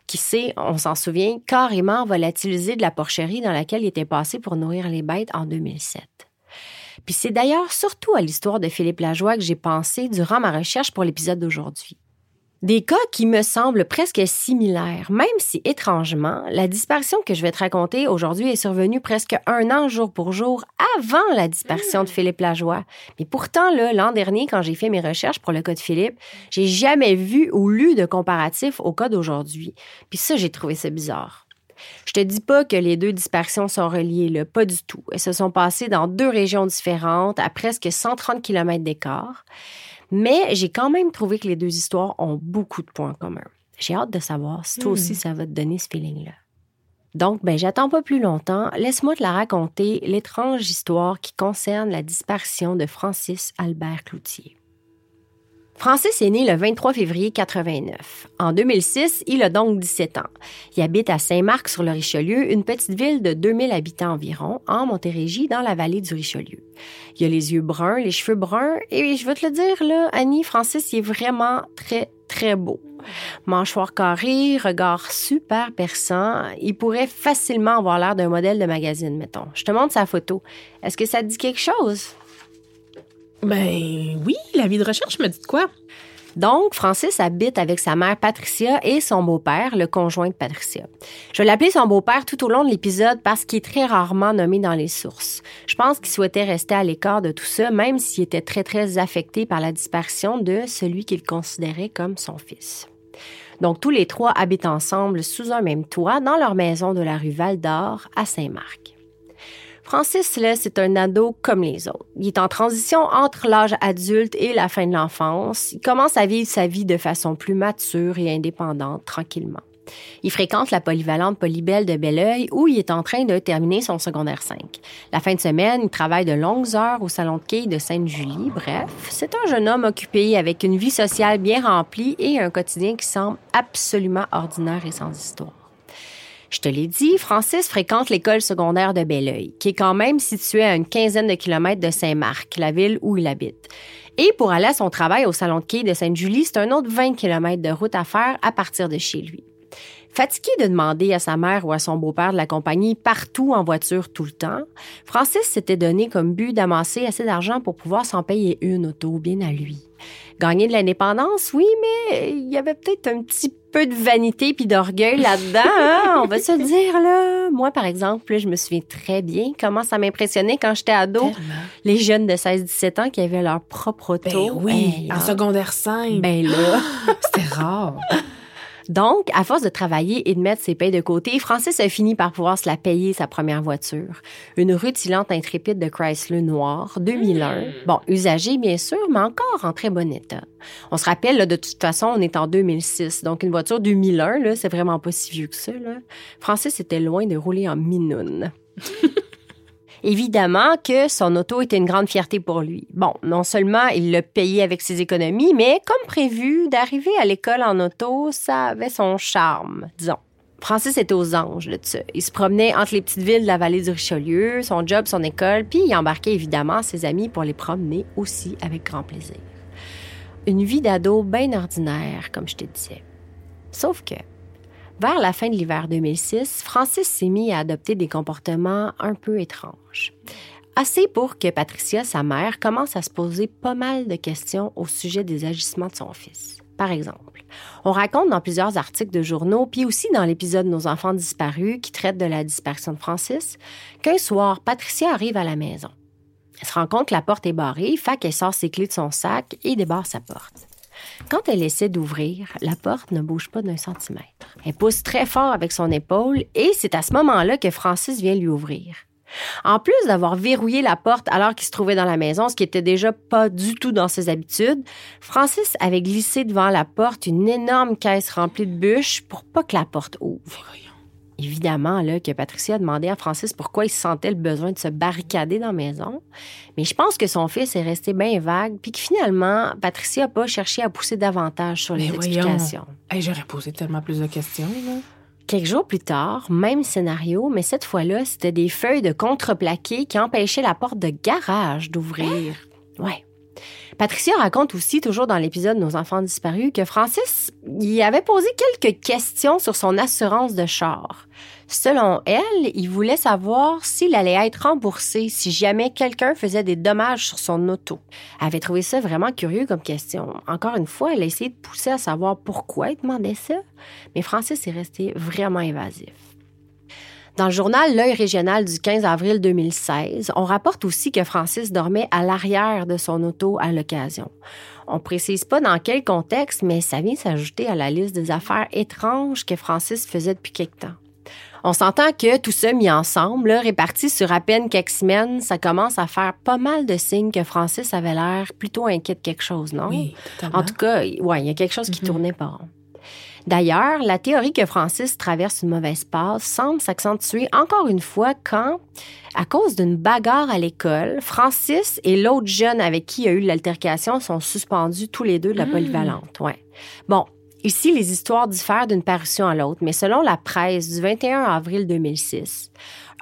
qui s'est, on s'en souvient, carrément volatilisé de la porcherie dans laquelle il était passé pour nourrir les bêtes en 2007. Puis c'est d'ailleurs surtout à l'histoire de Philippe Lajoie que j'ai pensé durant ma recherche pour l'épisode d'aujourd'hui. Des cas qui me semblent presque similaires, même si étrangement, la disparition que je vais te raconter aujourd'hui est survenue presque un an jour pour jour avant la disparition de Philippe Lajoie. Mais pourtant, l'an dernier, quand j'ai fait mes recherches pour le cas de Philippe, j'ai jamais vu ou lu de comparatif au cas d'aujourd'hui. Puis ça, j'ai trouvé ça bizarre. Je te dis pas que les deux disparitions sont reliées, là, pas du tout. Elles se sont passées dans deux régions différentes, à presque 130 km d'écart. Mais j'ai quand même trouvé que les deux histoires ont beaucoup de points communs. J'ai hâte de savoir si toi aussi ça va te donner ce feeling-là. Donc, ben, j'attends pas plus longtemps. Laisse-moi te la raconter, l'étrange histoire qui concerne la disparition de Francis Albert Cloutier. Francis est né le 23 février 89. En 2006, il a donc 17 ans. Il habite à Saint-Marc sur le Richelieu, une petite ville de 2000 habitants environ, en Montérégie, dans la vallée du Richelieu. Il a les yeux bruns, les cheveux bruns, et je veux te le dire, Annie, Francis, il est vraiment très, très beau. Mâchoire carrée, regard super perçant, il pourrait facilement avoir l'air d'un modèle de magazine, mettons. Je te montre sa photo. Est-ce que ça dit quelque chose? Ben oui, la vie de recherche me dit quoi? Donc, Francis habite avec sa mère Patricia et son beau-père, le conjoint de Patricia. Je vais l'appeler son beau-père tout au long de l'épisode parce qu'il est très rarement nommé dans les sources. Je pense qu'il souhaitait rester à l'écart de tout ça, même s'il était très, très affecté par la disparition de celui qu'il considérait comme son fils. Donc, tous les trois habitent ensemble sous un même toit dans leur maison de la rue Val d'Or à Saint-Marc. Francis, là, c'est un ado comme les autres. Il est en transition entre l'âge adulte et la fin de l'enfance. Il commence à vivre sa vie de façon plus mature et indépendante, tranquillement. Il fréquente la polyvalente Polybelle de Belleuil où il est en train de terminer son secondaire 5. La fin de semaine, il travaille de longues heures au salon de de Sainte-Julie. Bref, c'est un jeune homme occupé avec une vie sociale bien remplie et un quotidien qui semble absolument ordinaire et sans histoire. Je te l'ai dit, Francis fréquente l'école secondaire de Belleuil, qui est quand même située à une quinzaine de kilomètres de Saint-Marc, la ville où il habite. Et pour aller à son travail au salon de quai de Sainte-Julie, c'est un autre 20 kilomètres de route à faire à partir de chez lui. Fatigué de demander à sa mère ou à son beau-père de l'accompagner partout en voiture tout le temps, Francis s'était donné comme but d'amasser assez d'argent pour pouvoir s'en payer une auto bien à lui. Gagner de l'indépendance, oui, mais il y avait peut-être un petit peu de vanité puis d'orgueil là-dedans, hein, on va se dire là. Moi par exemple, là, je me souviens très bien comment ça m'impressionnait quand j'étais ado, les jeunes de 16-17 ans qui avaient leur propre auto. Ben oui, Hey, en hein. secondaire 5. Ben là. C'était rare. Donc, à force de travailler et de mettre ses payes de côté, Francis a fini par pouvoir se la payer sa première voiture. Une rutilante intrépide de Chrysler noir, 2001. Bon, usagée bien sûr, mais encore en très bon état. On se rappelle, là, de toute façon, on est en 2006, donc une voiture 2001, là, c'est vraiment pas si vieux que ça. Là. Francis était loin de rouler en minoune. Évidemment que son auto était une grande fierté pour lui. Bon, non seulement il l'a payé avec ses économies, mais comme prévu, d'arriver à l'école en auto, ça avait son charme, disons. Francis était aux anges de ça. Il se promenait entre les petites villes de la vallée du Richelieu, son job, son école, puis il embarquait évidemment ses amis pour les promener aussi avec grand plaisir. Une vie d'ado bien ordinaire, comme je te disais. Sauf que, vers la fin de l'hiver 2006, Francis s'est mis à adopter des comportements un peu étranges. Assez pour que Patricia, sa mère, commence à se poser pas mal de questions au sujet des agissements de son fils. Par exemple, on raconte dans plusieurs articles de journaux, puis aussi dans l'épisode Nos enfants disparus qui traite de la disparition de Francis, qu'un soir, Patricia arrive à la maison. Elle se rend compte que la porte est barrée, fait qu'elle sort ses clés de son sac et débarre sa porte. Quand elle essaie d'ouvrir, la porte ne bouge pas d'un centimètre. Elle pousse très fort avec son épaule et c'est à ce moment-là que Francis vient lui ouvrir. En plus d'avoir verrouillé la porte alors qu'il se trouvait dans la maison, ce qui était déjà pas du tout dans ses habitudes, Francis avait glissé devant la porte une énorme caisse remplie de bûches pour pas que la porte ouvre. Évidemment, là, que Patricia a demandé à Francis pourquoi il sentait le besoin de se barricader dans la maison. Mais je pense que son fils est resté bien vague, puis que finalement, Patricia n'a pas cherché à pousser davantage sur les explications. J'aurais posé tellement plus de questions. Là. Quelques jours plus tard, même scénario, mais cette fois-là, c'était des feuilles de contreplaqué qui empêchaient la porte de garage d'ouvrir. Ouais. Patricia raconte aussi, toujours dans l'épisode Nos enfants disparus, que Francis y avait posé quelques questions sur son assurance de char. Selon elle, il voulait savoir s'il allait être remboursé si jamais quelqu'un faisait des dommages sur son auto. Elle avait trouvé ça vraiment curieux comme question. Encore une fois, elle a essayé de pousser à savoir pourquoi il demandait ça, mais Francis est resté vraiment évasif. Dans le journal L'œil régional du 15 avril 2016, on rapporte aussi que Francis dormait à l'arrière de son auto à l'occasion. On précise pas dans quel contexte, mais ça vient s'ajouter à la liste des affaires étranges que Francis faisait depuis quelque temps. On s'entend que tout ça mis ensemble, réparti sur à peine quelques semaines, ça commence à faire pas mal de signes que Francis avait l'air plutôt inquiet de quelque chose, non? Oui, En tout cas, ouais, il y a quelque chose qui Mhm. tournait pas rond. D'ailleurs, la théorie que Francis traverse une mauvaise passe semble s'accentuer encore une fois quand, à cause d'une bagarre à l'école, Francis et l'autre jeune avec qui il a eu l'altercation sont suspendus tous les deux de la polyvalente. Ouais. Bon, ici, les histoires diffèrent d'une parution à l'autre, mais selon la presse du 21 avril 2006,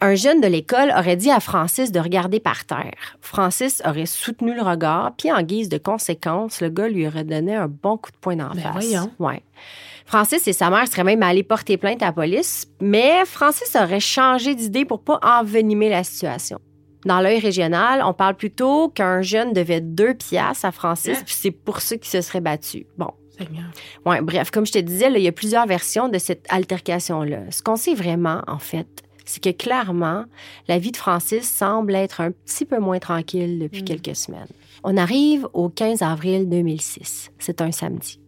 un jeune de l'école aurait dit à Francis de regarder par terre. Francis aurait soutenu le regard, puis en guise de conséquence, le gars lui aurait donné un bon coup de poing dans la Ben face. voyons. Ouais. Francis et sa mère seraient même allés porter plainte à la police, mais Francis aurait changé d'idée pour pas envenimer la situation. Dans l'œil régional, on parle plutôt qu'un jeune devait deux piastres à Francis, Hein? puis c'est pour ça qu'il se serait battu. Bon. Ouais, bref, comme je te disais, il y a plusieurs versions de cette altercation-là. Ce qu'on sait vraiment, en fait, c'est que clairement, la vie de Francis semble être un petit peu moins tranquille depuis quelques semaines. On arrive au 15 avril 2006. C'est un samedi.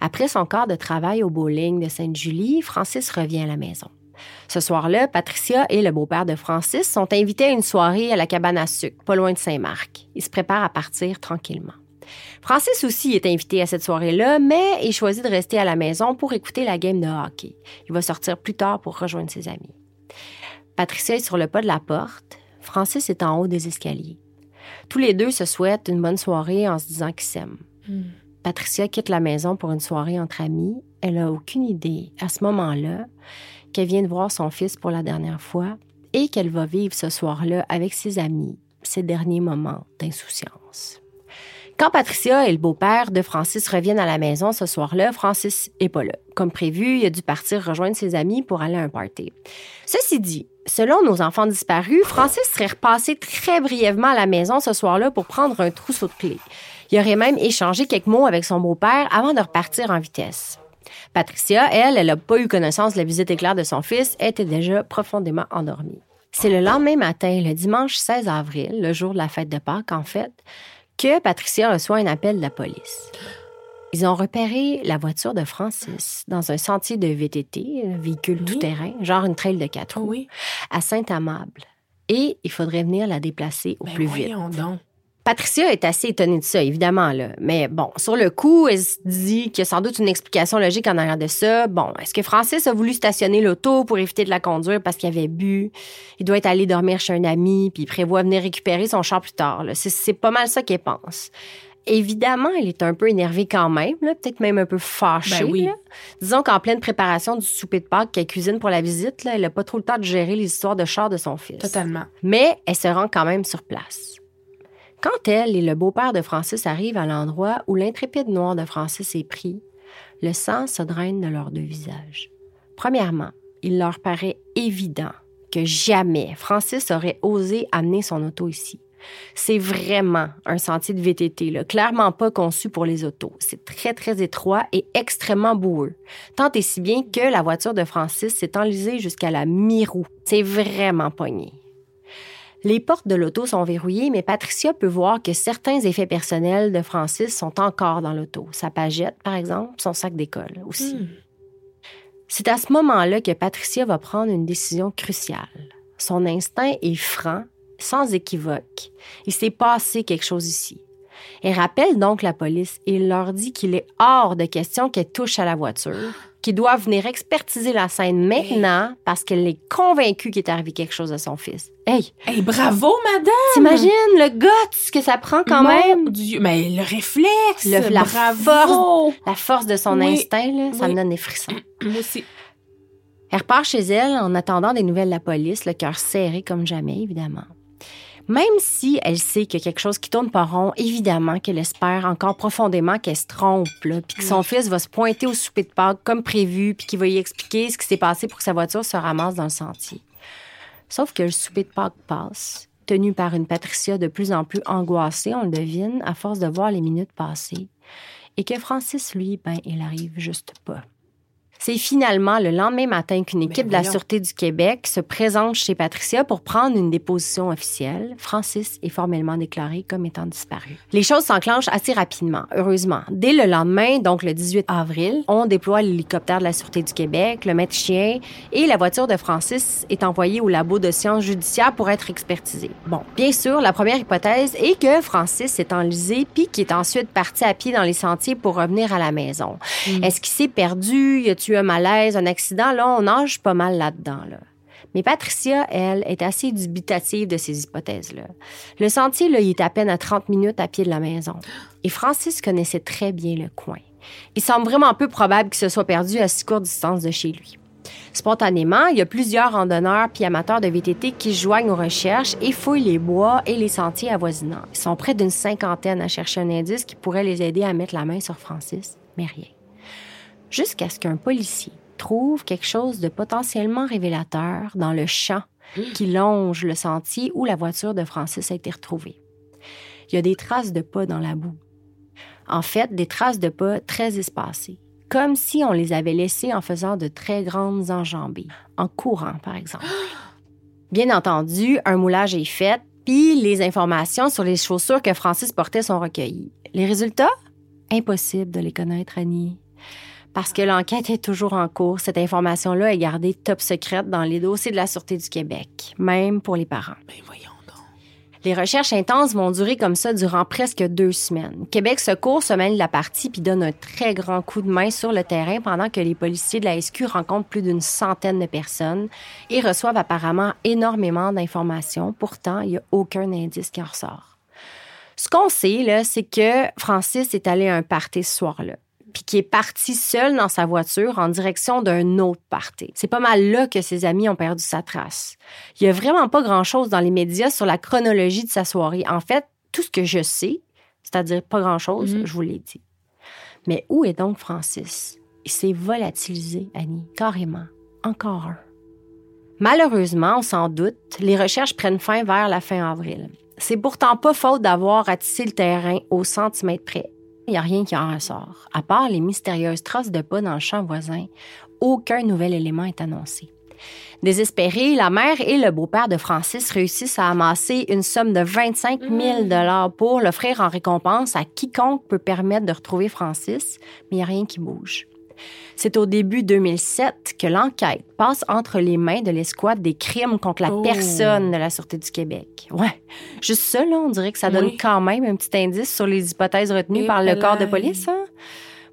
Après son quart de travail au bowling de Sainte-Julie, Francis revient à la maison. Ce soir-là, Patricia et le beau-père de Francis sont invités à une soirée à la cabane à sucre, pas loin de Saint-Marc. Ils se préparent à partir tranquillement. Francis aussi est invité à cette soirée-là, mais il choisit de rester à la maison pour écouter la game de hockey. Il va sortir plus tard pour rejoindre ses amis. Patricia est sur le pas de la porte. Francis est en haut des escaliers. Tous les deux se souhaitent une bonne soirée en se disant qu'ils s'aiment. Patricia quitte la maison pour une soirée entre amis. Elle n'a aucune idée, à ce moment-là, qu'elle vient de voir son fils pour la dernière fois et qu'elle va vivre ce soir-là avec ses amis, ses derniers moments d'insouciance. Quand Patricia et le beau-père de Francis reviennent à la maison ce soir-là, Francis est pas là. Comme prévu, il a dû partir rejoindre ses amis pour aller à un party. Ceci dit, selon nos enfants disparus, Francis serait repassé très brièvement à la maison ce soir-là pour prendre un trousseau de clés. Il aurait même échangé quelques mots avec son beau-père avant de repartir en vitesse. Patricia, elle, elle n'a pas eu connaissance de la visite éclair de son fils, était déjà profondément endormie. C'est le lendemain matin, le dimanche 16 avril, le jour de la fête de Pâques en fait, que Patricia reçoit un appel de la police. Ils ont repéré la voiture de Francis dans un sentier de VTT, un véhicule tout-terrain, genre une trail de quatre roues, oui. à Saint-Amable. Et il faudrait venir la déplacer au Ben plus vite. donc. Patricia est assez étonnée de ça, évidemment. Là. Mais bon, sur le coup, elle se dit qu'il y a sans doute une explication logique en arrière de ça. Bon, est-ce que Francis a voulu stationner l'auto pour éviter de la conduire parce qu'il avait bu? Il doit être allé dormir chez un ami, puis il prévoit venir récupérer son char plus tard. C'est, pas mal ça qu'elle pense. Évidemment, elle est un peu énervée quand même, peut-être même un peu fâchée. Ben oui. là. Disons qu'en pleine préparation du souper de Pâques qu'elle cuisine pour la visite, là, elle n'a pas trop le temps de gérer les histoires de char de son fils. Totalement. Mais elle se rend quand même sur place. Quand elle et le beau-père de Francis arrivent à l'endroit où l'intrépide noir de Francis est pris, le sang se draine de leurs deux visages. Premièrement, il leur paraît évident que jamais Francis aurait osé amener son auto ici. C'est vraiment un sentier de VTT, clairement pas conçu pour les autos. C'est très, très étroit et extrêmement boueux. Tant et si bien que la voiture de Francis s'est enlisée jusqu'à la mi-roue. C'est vraiment pogné. Les portes de l'auto sont verrouillées, mais Patricia peut voir que certains effets personnels de Francis sont encore dans l'auto. Sa pagette, par exemple, son sac d'école aussi. C'est à ce moment-là que Patricia va prendre une décision cruciale. Son instinct est franc, sans équivoque. Il s'est passé quelque chose ici. Elle rappelle donc la police et leur dit qu'il est hors de question qu'elle touche à la voiture, qu'ils doivent venir expertiser la scène maintenant parce qu'elle est convaincue qu'il est arrivé quelque chose à son fils. Hey! Hey, bravo, madame! T'imagines le guts que ça prend quand Mon même? Dieu, mais le réflexe! Le- la, bravo! force, la force de son Oui, instinct, là, ça me donne des frissons. Moi aussi. Elle repart chez elle en attendant des nouvelles de la police, le cœur serré comme jamais, évidemment. Même si elle sait qu'il y a quelque chose qui tourne pas rond, évidemment qu'elle espère encore profondément qu'elle se trompe, puis que son fils va se pointer au souper de Pâques comme prévu, puis qu'il va y expliquer ce qui s'est passé pour que sa voiture se ramasse dans le sentier. Sauf que le souper de Pâques passe, tenu par une Patricia de plus en plus angoissée, on le devine, à force de voir les minutes passer, et que Francis, lui, ben, il arrive juste pas. C'est finalement le lendemain matin qu'une équipe de la. Sûreté du Québec se présente chez Patricia pour prendre une déposition officielle. Francis est formellement déclaré comme étant disparu. Les choses s'enclenchent assez rapidement, heureusement. Dès le lendemain, donc le 18 avril, on déploie l'hélicoptère de la Sûreté du Québec, le maître chien et la voiture de Francis est envoyée au labo de sciences judiciaires pour être expertisée. Bon, bien sûr, la première hypothèse est que Francis s'est enlisé puis qu'il est ensuite parti à pied dans les sentiers pour revenir à la maison. Est-ce qu'il s'est perdu? Y un malaise, un accident? Là, on nage pas mal là-dedans, là. Mais Patricia, elle, est assez dubitative de ces hypothèses-là. Le sentier, là, il est à peine à 30 minutes à pied de la maison. Et Francis connaissait très bien le coin. Il semble vraiment peu probable qu'il se soit perdu à si courte distance de chez lui. Spontanément, il y a plusieurs randonneurs puis amateurs de VTT qui se joignent aux recherches et fouillent les bois et les sentiers avoisinants. Ils sont près d'une cinquantaine à chercher un indice qui pourrait les aider à mettre la main sur Francis, mais rien. Jusqu'à ce qu'un policier trouve quelque chose de potentiellement révélateur dans le champ qui longe le sentier où la voiture de Francis a été retrouvée. Il y a des traces de pas dans la boue. En fait, des traces de pas très espacées, comme si on les avait laissées en faisant de très grandes enjambées, en courant par exemple. Bien entendu, un moulage est fait, puis les informations sur les chaussures que Francis portait sont recueillies. Les résultats? Impossible de les connaître, Annie. Parce que l'enquête est toujours en cours, cette information-là est gardée top secrète dans les dossiers de la Sûreté du Québec, même pour les parents. Ben voyons donc. Les recherches intenses vont durer comme ça durant presque deux semaines. Québec Secours se mêle de la partie puis donne un très grand coup de main sur le terrain pendant que les policiers de la SQ rencontrent plus d'une centaine de personnes et reçoivent apparemment énormément d'informations. Pourtant, il n'y a aucun indice qui en ressort. Ce qu'on sait, là, c'est que Francis est allé à un party ce soir-là puis qui est parti seul dans sa voiture en direction d'un autre party. C'est pas mal là que ses amis ont perdu sa trace. Il y a vraiment pas grand-chose dans les médias sur la chronologie de sa soirée. En fait, tout ce que je sais, c'est-à-dire pas grand-chose, je vous l'ai dit. Mais où est donc Francis? Il s'est volatilisé, Annie, carrément. Encore un. Malheureusement, on s'en doute, les recherches prennent fin vers la fin avril. C'est pourtant pas faute d'avoir ratissé le terrain au centimètre près. Il n'y a rien qui en ressort. À part les mystérieuses traces de pas dans le champ voisin, aucun nouvel élément est annoncé. Désespérés, la mère et le beau-père de Francis réussissent à amasser une somme de 25 000 pour l'offrir en récompense à quiconque peut permettre de retrouver Francis, mais il n'y a rien qui bouge. C'est au début 2007 que l'enquête passe entre les mains de l'escouade des crimes contre la Oh. personne de la Sûreté du Québec. Ouais, juste ça, là, on dirait que ça donne Oui. quand même un petit indice sur les hypothèses retenues Et par le corps de police. hein.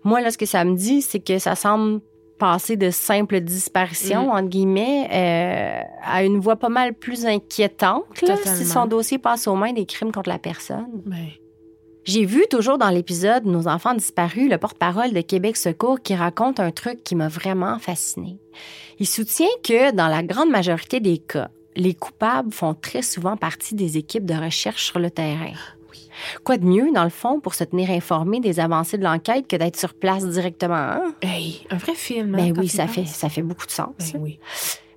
Moi, là, ce que ça me dit, c'est que ça semble passer de simples disparitions, Mm. entre guillemets, euh, à une voie pas mal plus inquiétante, là, si son dossier passe aux mains des crimes contre la personne. Ben, J'ai vu toujours dans l'épisode Nos enfants disparus le porte-parole de Québec Secours qui raconte un truc qui m'a vraiment fasciné. Il soutient que dans la grande majorité des cas, les coupables font très souvent partie des équipes de recherche sur le terrain. Quoi de mieux, dans le fond, pour se tenir informé des avancées de l'enquête que d'être sur place directement? hein? hey, un vrai film. hein, Ben oui, fait, ça fait beaucoup de sens. Ben oui.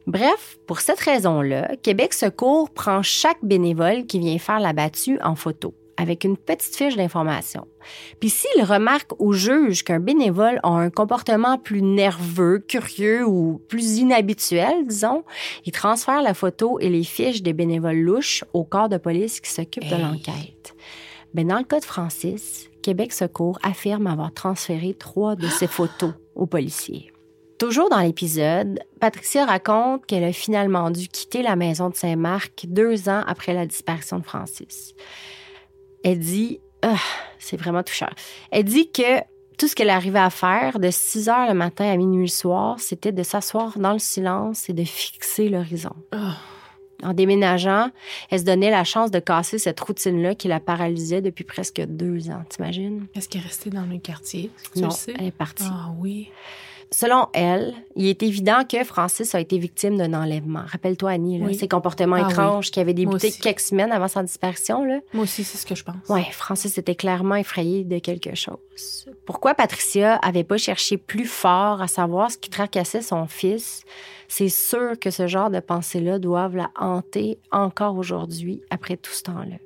Bref, pour cette raison-là, Québec Secours prend chaque bénévole qui vient faire la battue en photo avec une petite fiche d'information. Puis s'il remarque au juge qu'un bénévole a un comportement plus nerveux, curieux ou plus inhabituel, disons, il transfère la photo et les fiches des bénévoles louches au corps de police qui s'occupe de l'enquête. Mais ben, dans le cas de Francis, Québec Secours affirme avoir transféré trois de ses photos aux policiers. Toujours dans l'épisode, Patricia raconte qu'elle a finalement dû quitter la maison de Saint-Marc deux ans après la disparition de Francis. Elle dit, ah, c'est vraiment touchant. Elle dit que tout ce qu'elle arrivait à faire de 6 heures le matin à minuit le soir, c'était de s'asseoir dans le silence et de fixer l'horizon. Ah. En déménageant, elle se donnait la chance de casser cette routine-là qui la paralysait depuis presque deux ans, t'imagines? Est-ce qu'elle est restée dans le quartier? non, elle est partie. Ah oui. Selon elle, il est évident que Francis a été victime d'un enlèvement. Rappelle-toi, Annie, là, ses comportements ah étranges qui avaient débuté quelques semaines avant sa disparition. Là. Moi aussi, c'est ce que je pense. Oui, Francis était clairement effrayé de quelque chose. Pourquoi Patricia avait pas cherché plus fort à savoir ce qui tracassait son fils? C'est sûr que ce genre de pensées-là doivent la hanter encore aujourd'hui, après tout ce temps-là.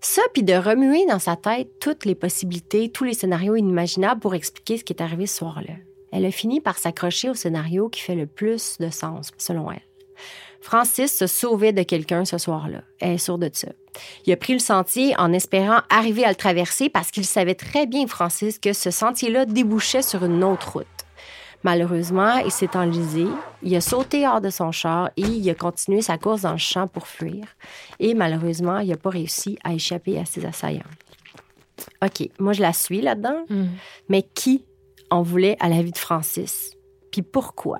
Ça, puis de remuer dans sa tête toutes les possibilités, tous les scénarios inimaginables pour expliquer ce qui est arrivé ce soir-là elle a fini par s'accrocher au scénario qui fait le plus de sens, selon elle. Francis se sauvait de quelqu'un ce soir-là. Elle est sûre de ça. Il a pris le sentier en espérant arriver à le traverser parce qu'il savait très bien, Francis, que ce sentier-là débouchait sur une autre route. Malheureusement, il s'est enlisé, il a sauté hors de son char et il a continué sa course dans le champ pour fuir. Et malheureusement, il n'a pas réussi à échapper à ses assaillants. OK, moi je la suis là-dedans, mm. mais qui voulait à la vie de Francis. Puis pourquoi?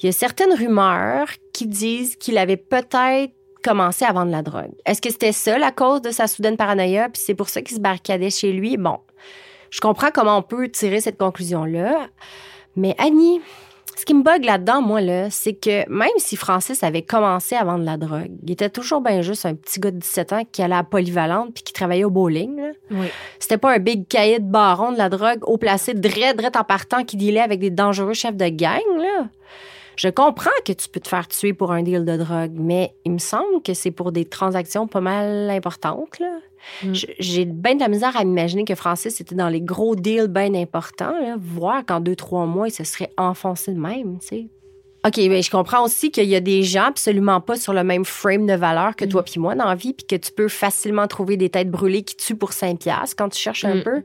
Il y a certaines rumeurs qui disent qu'il avait peut-être commencé à vendre la drogue. Est-ce que c'était ça la cause de sa soudaine paranoïa, puis c'est pour ça qu'il se barricadait chez lui? Bon, je comprends comment on peut tirer cette conclusion-là. Mais Annie, ce qui me bug là-dedans, moi, là, c'est que même si Francis avait commencé à vendre la drogue, il était toujours bien juste un petit gars de 17 ans qui allait à Polyvalente puis qui travaillait au bowling. Oui. C'était pas un big cahier de baron de la drogue haut placé, dret, dret en partant qui dealait avec des dangereux chefs de gang, là. Je comprends que tu peux te faire tuer pour un deal de drogue, mais il me semble que c'est pour des transactions pas mal importantes, là. Mm. J'ai bien de la misère à m'imaginer que Francis était dans les gros deals bien importants, là, voir qu'en deux, trois mois, il se serait enfoncé de même, tu sais. OK, mais je comprends aussi qu'il y a des gens absolument pas sur le même frame de valeur que toi mm. puis moi dans la vie, puis que tu peux facilement trouver des têtes brûlées qui tuent pour 5 piastres quand tu cherches un mm. peu.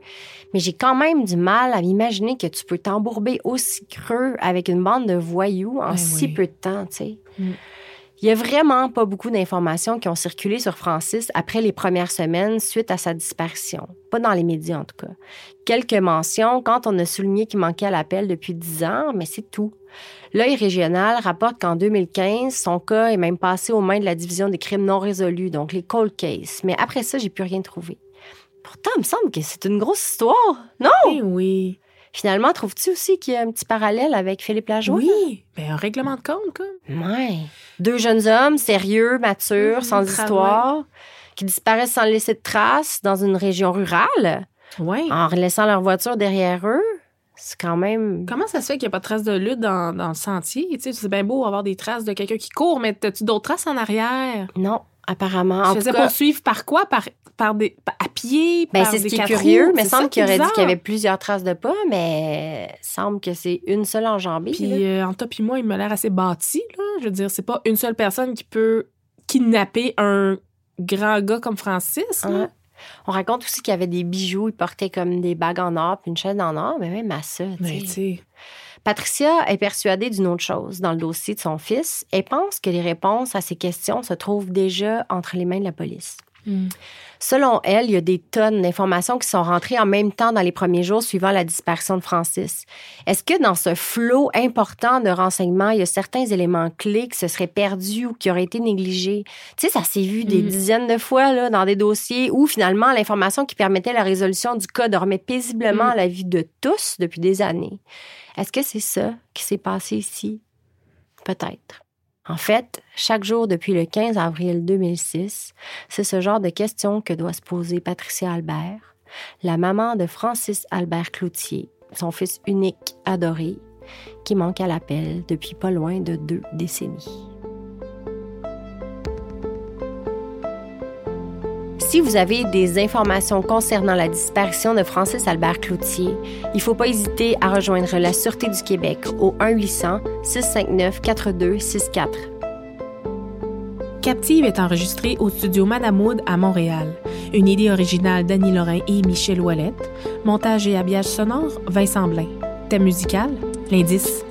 Mais j'ai quand même du mal à m'imaginer que tu peux t'embourber aussi creux avec une bande de voyous en ben si peu de temps, tu sais. Il n'y a vraiment pas beaucoup d'informations qui ont circulé sur Francis après les premières semaines suite à sa disparition. Pas dans les médias, en tout cas. Quelques mentions quand on a souligné qu'il manquait à l'appel depuis dix ans, mais c'est tout. L'œil régional rapporte qu'en 2015, son cas est même passé aux mains de la division des crimes non résolus, donc les cold cases. Mais après ça, j'ai plus rien trouvé. Pourtant, il me semble que c'est une grosse histoire, non? Eh oui. Finalement, trouves-tu aussi qu'il y a un petit parallèle avec Philippe Lajoie? Oui, ben, un règlement de compte, quoi. Ouais. Deux jeunes hommes sérieux, matures, mmh, sans histoire, qui disparaissent sans laisser de traces dans une région rurale. En laissant leur voiture derrière eux. C'est quand même. Comment ça se fait qu'il n'y a pas de traces de lutte dans, dans le sentier? Tu sais, c'est bien beau avoir des traces de quelqu'un qui court, mais as-tu d'autres traces en arrière? Non, apparemment. Tu faisais poursuivre par quoi? Par par des, à pied, ben, c'est ce qui est curieux. mais semble qu'il aurait dit qu'il y avait plusieurs traces de pas, mais semble que c'est une seule enjambée. Puis euh, en toi puis moi, il m'a l'air assez bâti. Là. Je veux dire, c'est pas une seule personne qui peut kidnapper un grand gars comme Francis. On raconte aussi qu'il y avait des bijoux, il portait comme des bagues en or, puis une chaîne en or, mais même à ça. sais. Patricia est persuadée d'une autre chose dans le dossier de son fils et pense que les réponses à ces questions se trouvent déjà entre les mains de la police. Hmm. Selon elle, il y a des tonnes d'informations qui sont rentrées en même temps dans les premiers jours suivant la disparition de Francis. Est-ce que dans ce flot important de renseignements, il y a certains éléments clés qui se seraient perdus ou qui auraient été négligés? Tu sais, ça s'est vu des hmm. dizaines de fois là, dans des dossiers où finalement l'information qui permettait la résolution du cas dormait paisiblement hmm. à la vie de tous depuis des années. Est-ce que c'est ça qui s'est passé ici? Peut-être. En fait, chaque jour depuis le 15 avril 2006, c'est ce genre de questions que doit se poser Patricia Albert, la maman de Francis Albert Cloutier, son fils unique adoré, qui manque à l'appel depuis pas loin de deux décennies. Si vous avez des informations concernant la disparition de Francis Albert Cloutier, il ne faut pas hésiter à rejoindre la Sûreté du Québec au 1-800-659-4264. Captive est enregistrée au studio Madamoud à Montréal. Une idée originale d'Annie Lorrain et Michel Ouellette. Montage et habillage sonore, Vincent Blain. Thème musical, l'indice